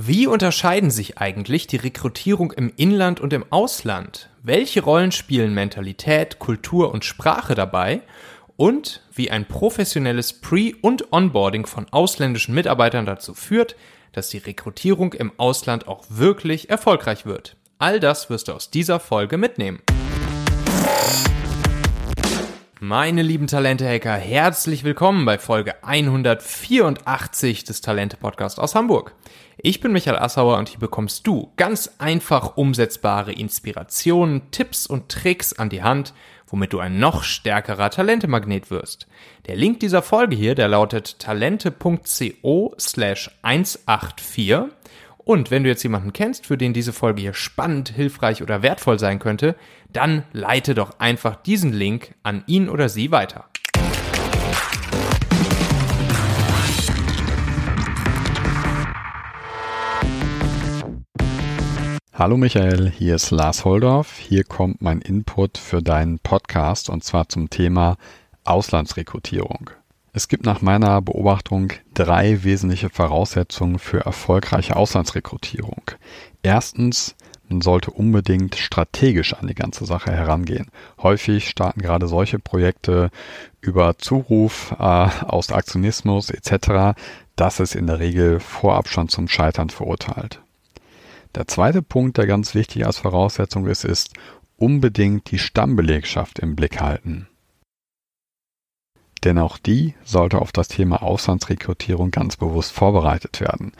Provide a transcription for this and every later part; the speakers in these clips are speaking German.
Wie unterscheiden sich eigentlich die Rekrutierung im Inland und im Ausland? Welche Rollen spielen Mentalität, Kultur und Sprache dabei? Und wie ein professionelles Pre- und Onboarding von ausländischen Mitarbeitern dazu führt, dass die Rekrutierung im Ausland auch wirklich erfolgreich wird. All das wirst du aus dieser Folge mitnehmen. Meine lieben Talente-Hacker, herzlich willkommen bei Folge 184 des Talente-Podcast aus Hamburg. Ich bin Michael Assauer und hier bekommst du ganz einfach umsetzbare Inspirationen, Tipps und Tricks an die Hand, womit du ein noch stärkerer Talentemagnet wirst. Der Link dieser Folge hier, der lautet talente.co slash 184 und wenn du jetzt jemanden kennst, für den diese Folge hier spannend, hilfreich oder wertvoll sein könnte, dann leite doch einfach diesen Link an ihn oder sie weiter. Hallo Michael, hier ist Lars Holdorf. Hier kommt mein Input für deinen Podcast und zwar zum Thema Auslandsrekrutierung. Es gibt nach meiner Beobachtung drei wesentliche Voraussetzungen für erfolgreiche Auslandsrekrutierung. Erstens, man sollte unbedingt strategisch an die ganze Sache herangehen. Häufig starten gerade solche Projekte über Zuruf äh, aus Aktionismus etc. Das ist in der Regel vorab schon zum Scheitern verurteilt. Der zweite Punkt, der ganz wichtig als Voraussetzung ist, ist unbedingt die Stammbelegschaft im Blick halten. Denn auch die sollte auf das Thema Auslandsrekrutierung ganz bewusst vorbereitet werden.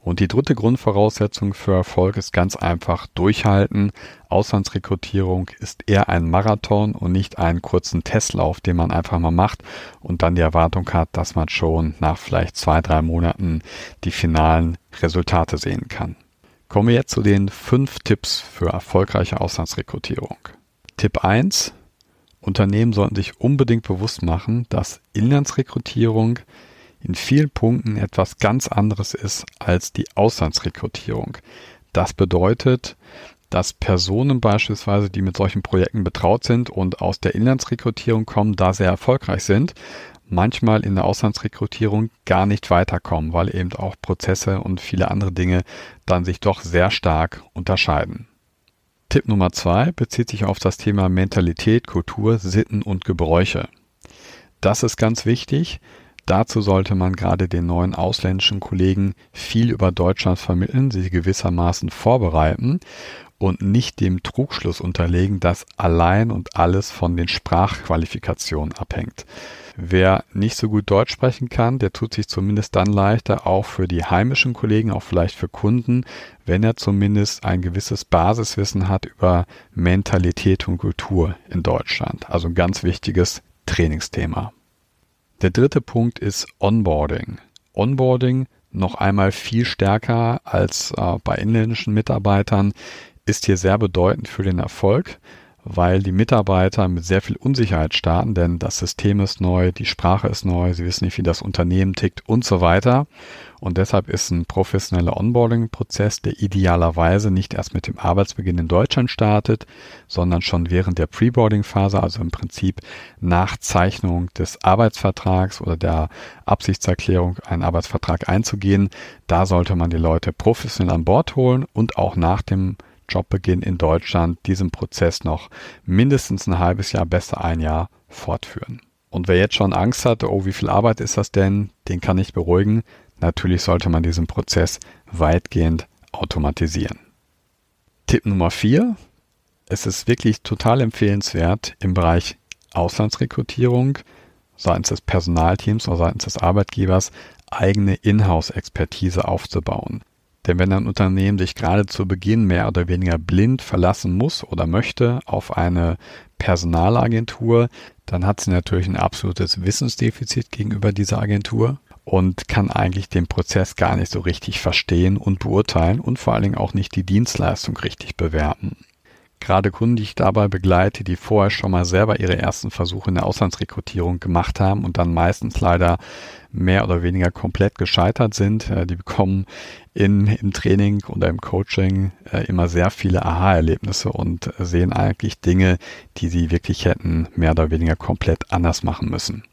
Und die dritte Grundvoraussetzung für Erfolg ist ganz einfach durchhalten. Auslandsrekrutierung ist eher ein Marathon und nicht einen kurzen Testlauf, den man einfach mal macht und dann die Erwartung hat, dass man schon nach vielleicht zwei, drei Monaten die finalen Resultate sehen kann. Kommen wir jetzt zu den fünf Tipps für erfolgreiche Auslandsrekrutierung. Tipp 1. Unternehmen sollten sich unbedingt bewusst machen, dass Inlandsrekrutierung in vielen Punkten etwas ganz anderes ist als die Auslandsrekrutierung. Das bedeutet, dass Personen beispielsweise, die mit solchen Projekten betraut sind und aus der Inlandsrekrutierung kommen, da sehr erfolgreich sind, manchmal in der Auslandsrekrutierung gar nicht weiterkommen, weil eben auch Prozesse und viele andere Dinge dann sich doch sehr stark unterscheiden. Tipp Nummer zwei bezieht sich auf das Thema Mentalität, Kultur, Sitten und Gebräuche. Das ist ganz wichtig. Dazu sollte man gerade den neuen ausländischen Kollegen viel über Deutschland vermitteln, sie gewissermaßen vorbereiten und nicht dem Trugschluss unterlegen, dass allein und alles von den Sprachqualifikationen abhängt. Wer nicht so gut Deutsch sprechen kann, der tut sich zumindest dann leichter, auch für die heimischen Kollegen, auch vielleicht für Kunden, wenn er zumindest ein gewisses Basiswissen hat über Mentalität und Kultur in Deutschland. Also ein ganz wichtiges Trainingsthema. Der dritte Punkt ist Onboarding. Onboarding noch einmal viel stärker als äh, bei inländischen Mitarbeitern ist hier sehr bedeutend für den Erfolg weil die Mitarbeiter mit sehr viel Unsicherheit starten, denn das System ist neu, die Sprache ist neu, sie wissen nicht, wie das Unternehmen tickt und so weiter. Und deshalb ist ein professioneller Onboarding-Prozess, der idealerweise nicht erst mit dem Arbeitsbeginn in Deutschland startet, sondern schon während der Preboarding-Phase, also im Prinzip nach Zeichnung des Arbeitsvertrags oder der Absichtserklärung, einen Arbeitsvertrag einzugehen. Da sollte man die Leute professionell an Bord holen und auch nach dem Jobbeginn in Deutschland diesen Prozess noch mindestens ein halbes Jahr, besser ein Jahr fortführen. Und wer jetzt schon Angst hat, oh, wie viel Arbeit ist das denn, den kann ich beruhigen. Natürlich sollte man diesen Prozess weitgehend automatisieren. Tipp Nummer vier: Es ist wirklich total empfehlenswert, im Bereich Auslandsrekrutierung seitens des Personalteams oder seitens des Arbeitgebers eigene Inhouse-Expertise aufzubauen. Denn wenn ein Unternehmen sich gerade zu Beginn mehr oder weniger blind verlassen muss oder möchte auf eine Personalagentur, dann hat sie natürlich ein absolutes Wissensdefizit gegenüber dieser Agentur und kann eigentlich den Prozess gar nicht so richtig verstehen und beurteilen und vor allen Dingen auch nicht die Dienstleistung richtig bewerten. Gerade ich dabei begleite, die vorher schon mal selber ihre ersten Versuche in der Auslandsrekrutierung gemacht haben und dann meistens leider mehr oder weniger komplett gescheitert sind, äh, die bekommen in, im Training oder im Coaching äh, immer sehr viele Aha-Erlebnisse und sehen eigentlich Dinge, die sie wirklich hätten mehr oder weniger komplett anders machen müssen.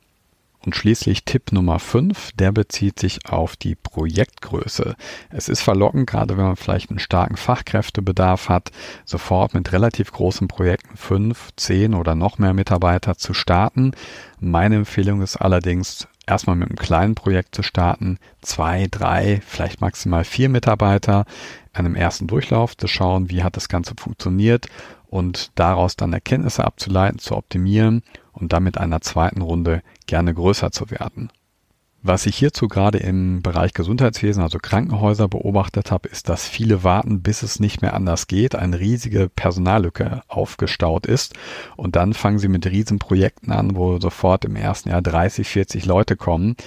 Und schließlich Tipp Nummer 5, der bezieht sich auf die Projektgröße. Es ist verlockend, gerade wenn man vielleicht einen starken Fachkräftebedarf hat, sofort mit relativ großen Projekten 5, 10 oder noch mehr Mitarbeiter zu starten. Meine Empfehlung ist allerdings, erstmal mit einem kleinen Projekt zu starten, zwei, drei, vielleicht maximal vier Mitarbeiter, einem ersten Durchlauf zu schauen, wie hat das Ganze funktioniert und daraus dann Erkenntnisse abzuleiten, zu optimieren und dann mit einer zweiten Runde gerne größer zu werden. Was ich hierzu gerade im Bereich Gesundheitswesen, also Krankenhäuser, beobachtet habe, ist, dass viele warten, bis es nicht mehr anders geht, eine riesige Personallücke aufgestaut ist und dann fangen sie mit Riesenprojekten an, wo sofort im ersten Jahr 30, 40 Leute kommen.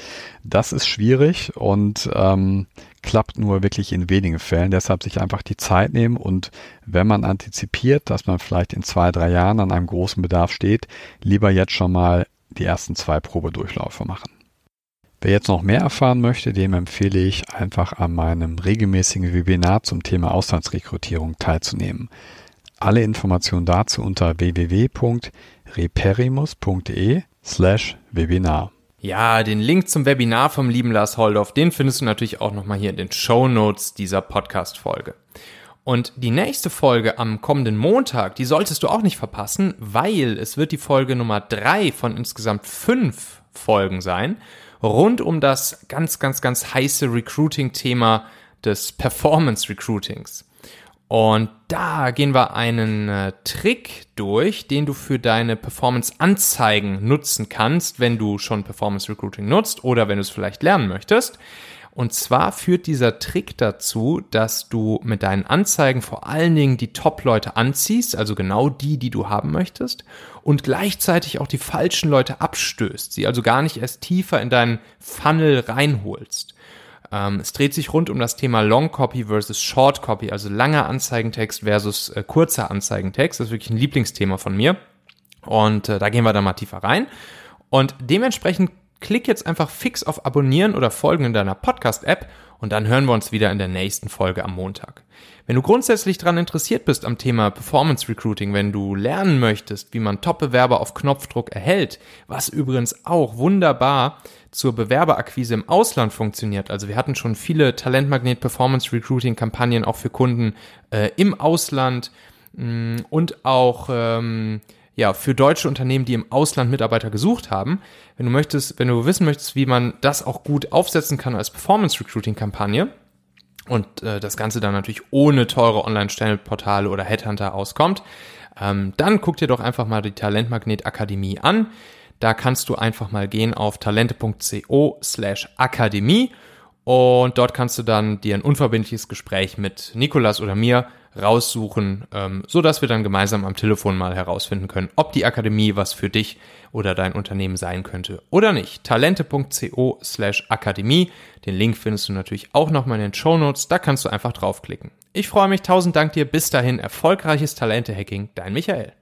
Das ist schwierig und ähm, klappt nur wirklich in wenigen Fällen. Deshalb sich einfach die Zeit nehmen und wenn man antizipiert, dass man vielleicht in zwei, drei Jahren an einem großen Bedarf steht, lieber jetzt schon mal die ersten zwei Probedurchläufe machen. Wer jetzt noch mehr erfahren möchte, dem empfehle ich einfach an meinem regelmäßigen Webinar zum Thema Auslandsrekrutierung teilzunehmen. Alle Informationen dazu unter www.reperimus.de slash Webinar. Ja, den Link zum Webinar vom lieben Lars Holdorf, den findest du natürlich auch nochmal hier in den Show Notes dieser Podcast-Folge. Und die nächste Folge am kommenden Montag, die solltest du auch nicht verpassen, weil es wird die Folge Nummer drei von insgesamt fünf Folgen sein rund um das ganz, ganz, ganz heiße Recruiting-Thema des Performance Recruitings. Und da gehen wir einen äh, Trick durch, den du für deine Performance-Anzeigen nutzen kannst, wenn du schon Performance Recruiting nutzt oder wenn du es vielleicht lernen möchtest. Und zwar führt dieser Trick dazu, dass du mit deinen Anzeigen vor allen Dingen die Top-Leute anziehst, also genau die, die du haben möchtest, und gleichzeitig auch die falschen Leute abstößt, sie also gar nicht erst tiefer in deinen Funnel reinholst. Ähm, es dreht sich rund um das Thema Long Copy versus Short Copy, also langer Anzeigentext versus äh, kurzer Anzeigentext. Das ist wirklich ein Lieblingsthema von mir. Und äh, da gehen wir dann mal tiefer rein. Und dementsprechend klick jetzt einfach fix auf Abonnieren oder Folgen in deiner Podcast-App und dann hören wir uns wieder in der nächsten Folge am Montag. Wenn du grundsätzlich daran interessiert bist am Thema Performance Recruiting, wenn du lernen möchtest, wie man Top-Bewerber auf Knopfdruck erhält, was übrigens auch wunderbar zur Bewerberakquise im Ausland funktioniert. Also wir hatten schon viele Talentmagnet Performance Recruiting Kampagnen auch für Kunden äh, im Ausland mh, mm, und auch ähm, ja, für deutsche Unternehmen, die im Ausland Mitarbeiter gesucht haben. Wenn du möchtest, wenn du wissen möchtest, wie man das auch gut aufsetzen kann als Performance Recruiting Kampagne und äh, das Ganze dann natürlich ohne teure Online-Stellenportale oder Headhunter auskommt, ähm, dann guck dir doch einfach mal die Talentmagnet Akademie an. Da kannst du einfach mal gehen auf talente.co slash Akademie und dort kannst du dann dir ein unverbindliches Gespräch mit Nikolas oder mir raussuchen, ähm, so dass wir dann gemeinsam am Telefon mal herausfinden können, ob die Akademie was für dich oder dein Unternehmen sein könnte oder nicht. Talente.co slash Akademie. Den Link findest du natürlich auch nochmal in den Show Notes. Da kannst du einfach draufklicken. Ich freue mich. Tausend Dank dir. Bis dahin. Erfolgreiches Talente-Hacking. Dein Michael.